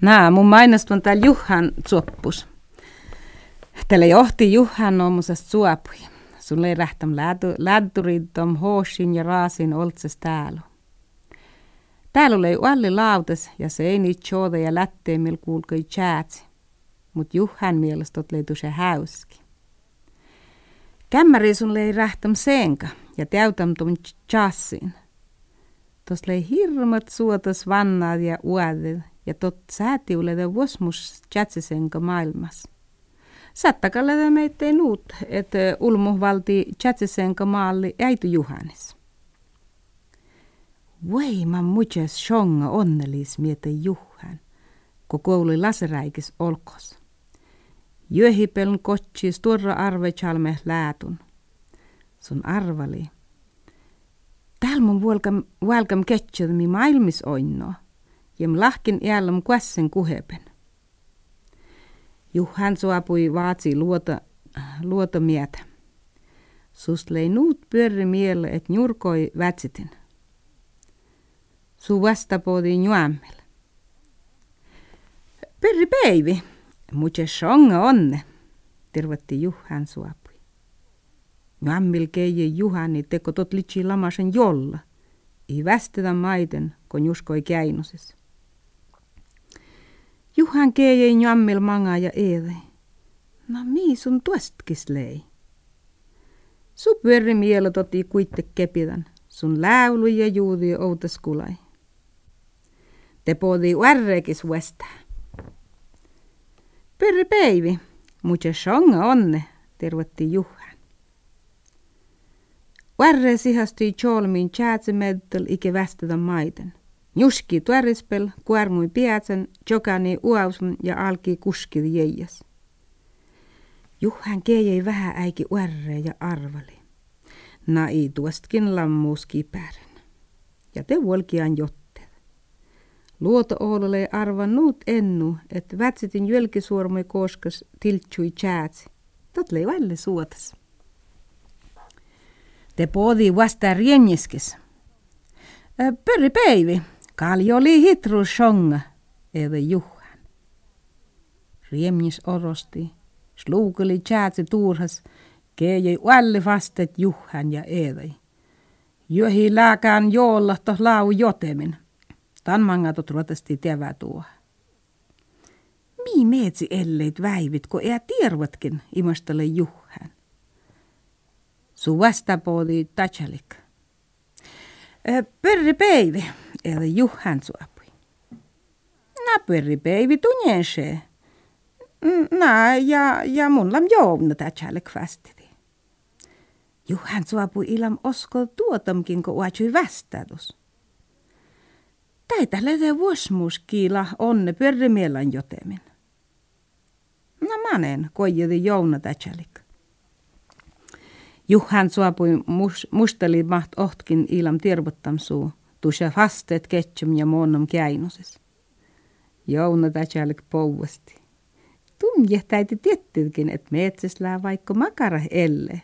Nää, mun mainostun täällä Juhan suoppus. Tällä johti Juhan omusesta suopui. Sun ei rähtäm lädduridom hoosin ja raasin oltses täällä. Täällä oli alli lautes ja se ei ja lättee mil kuulkoi chatsi. Mut Juhan mielestä oli se häuski. Kämmäri sun lei rähtäm senka ja täytäm tum chassin. Tos lei hirmat suotas vannaat ja uadet ja tot säätiulede vuosmus chatsisenka maailmas. Sattakalle meitä nuut, että ulmu valti chatsisenka maalli Juhanis. Voi mä muches shonga onnelis miete Juhan, kun kouli laseräikis olkos. Jöhipeln kotsis turra arve chalme läätun. Sun arvali. Täällä mun vuolkam, vuolkam mi maailmis oinnoa jem lahkin iälläm kuessen kuhepen. Juhan suapui vaatsi luota, luota mietä. Sust lei nuut pyörri miele, et njurkoi vätsitin. Su vastapoodi njuammel. Perri päivi, muche songa onne, tervetti Juhan suapui. Njuammil keije Juhani teko tot litsi lamasen jolla. I västetä maiden, kun juskoi käinusis. Juhan keijei njammil manga ja eede. No mii sun tuostkis lei. Su pyöri mielo toti kuitte kepidän, sun läulu ja juudi outas kulai. Te podi uärrekis uesta. Pyöri päivi, mutta songa onne, tervetti Juhan. Uärre sihastui cholmin tjäätsemeddel ike västetä maiden. Juski tuorispel, kuormui piatsen, jokani uausun ja alki kuski jeijas. Juhan keijei vähän äiki uärre ja arvali. Nai tuostkin lammuus kipären. Ja te vuolkian jotteet. Luoto oolole arvannut ennu, että vätsitin jölkisuormui koskas tiltsui tjäätsi. Tot lei välle suotas. Te poodi vasta rienjeskis. Pörri päivi, Kalli oli hitru songa, edhe Juhan. Riemnis orosti, sluukeli tjäätsi tuurhas, keijei ualli vastet Juhan ja edei. Johi lääkään joolla to lau jotemin. Tan mangatot rotesti tevä tuo. Mii meetsi elleit väivit, ko ea tiervatkin, imastele Juhan. Su vastapoodi tajalik. Perri päivi, eli Juhan suopui. Na perri päivi tunjense. Na ja, ja mun lam jouvna tätsäälle kvastiti. Juhan suopui ilam oskol tuotamkin, kun uatsui vastatus. Täitä lede vuosmuuskiila onne perri mielan jotemin. No manen, koijedi jouna tätsäälik. Juhan suopui mus, musteli maht ohtkin ilam tirvottam suu, tuossa fastet ketsum ja monnom käinuses. Jouna tätsällik pouvasti. Tumjehtäiti tiettykin, että metsäslää vaikka makara elle.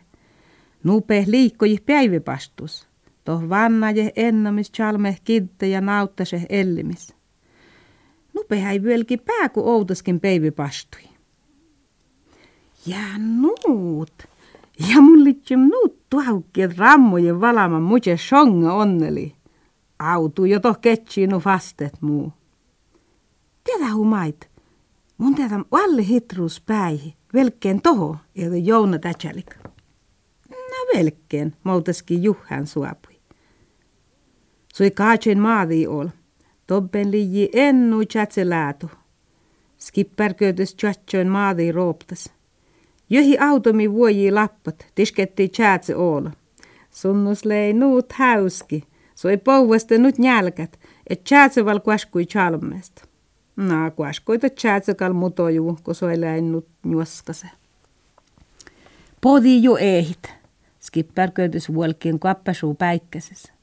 Nupe liikkoi päivipastus. Toh vannaje ennamis chalme kidde ja nauttase ellimis. Nupe häi vieläkin pää, kun outaskin päivipastui. Ja nuut! Ja mun litsem nuut tuhaukkiet rammojen valama muche songa onneli. Autu jo toh nu fastet muu. Tiedä humait, mun tiedä valle hitrus päihi, velkkeen toho, edo Jouna tätsälik. No velkkeen, moutaski Juhan suapui. Sui kaatsen maadi ol, tobben liiji ennu tjätseläätu. Skipperköötys tjatsoin maadi rooptas. Johi automi vuoji lappat, tisketti tjätse oola. Sunnus lei nuut häuski, so ei pouvasta nyt nälkät, et tjäätseval kuaskui chalmesta. Na, kuaskoita tjäätsekal mutoju, kun so ei nyt juoskase. Podi jo ehit, skippar köydys vuolkien kappasuu päikkäsessä.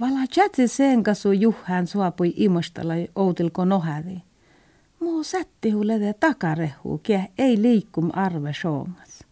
Vala tjätse sen kasu juhään suapui imostalla outilko nohadi. Muu sätti hulede takarehu, kie ei liikkum arve soongas.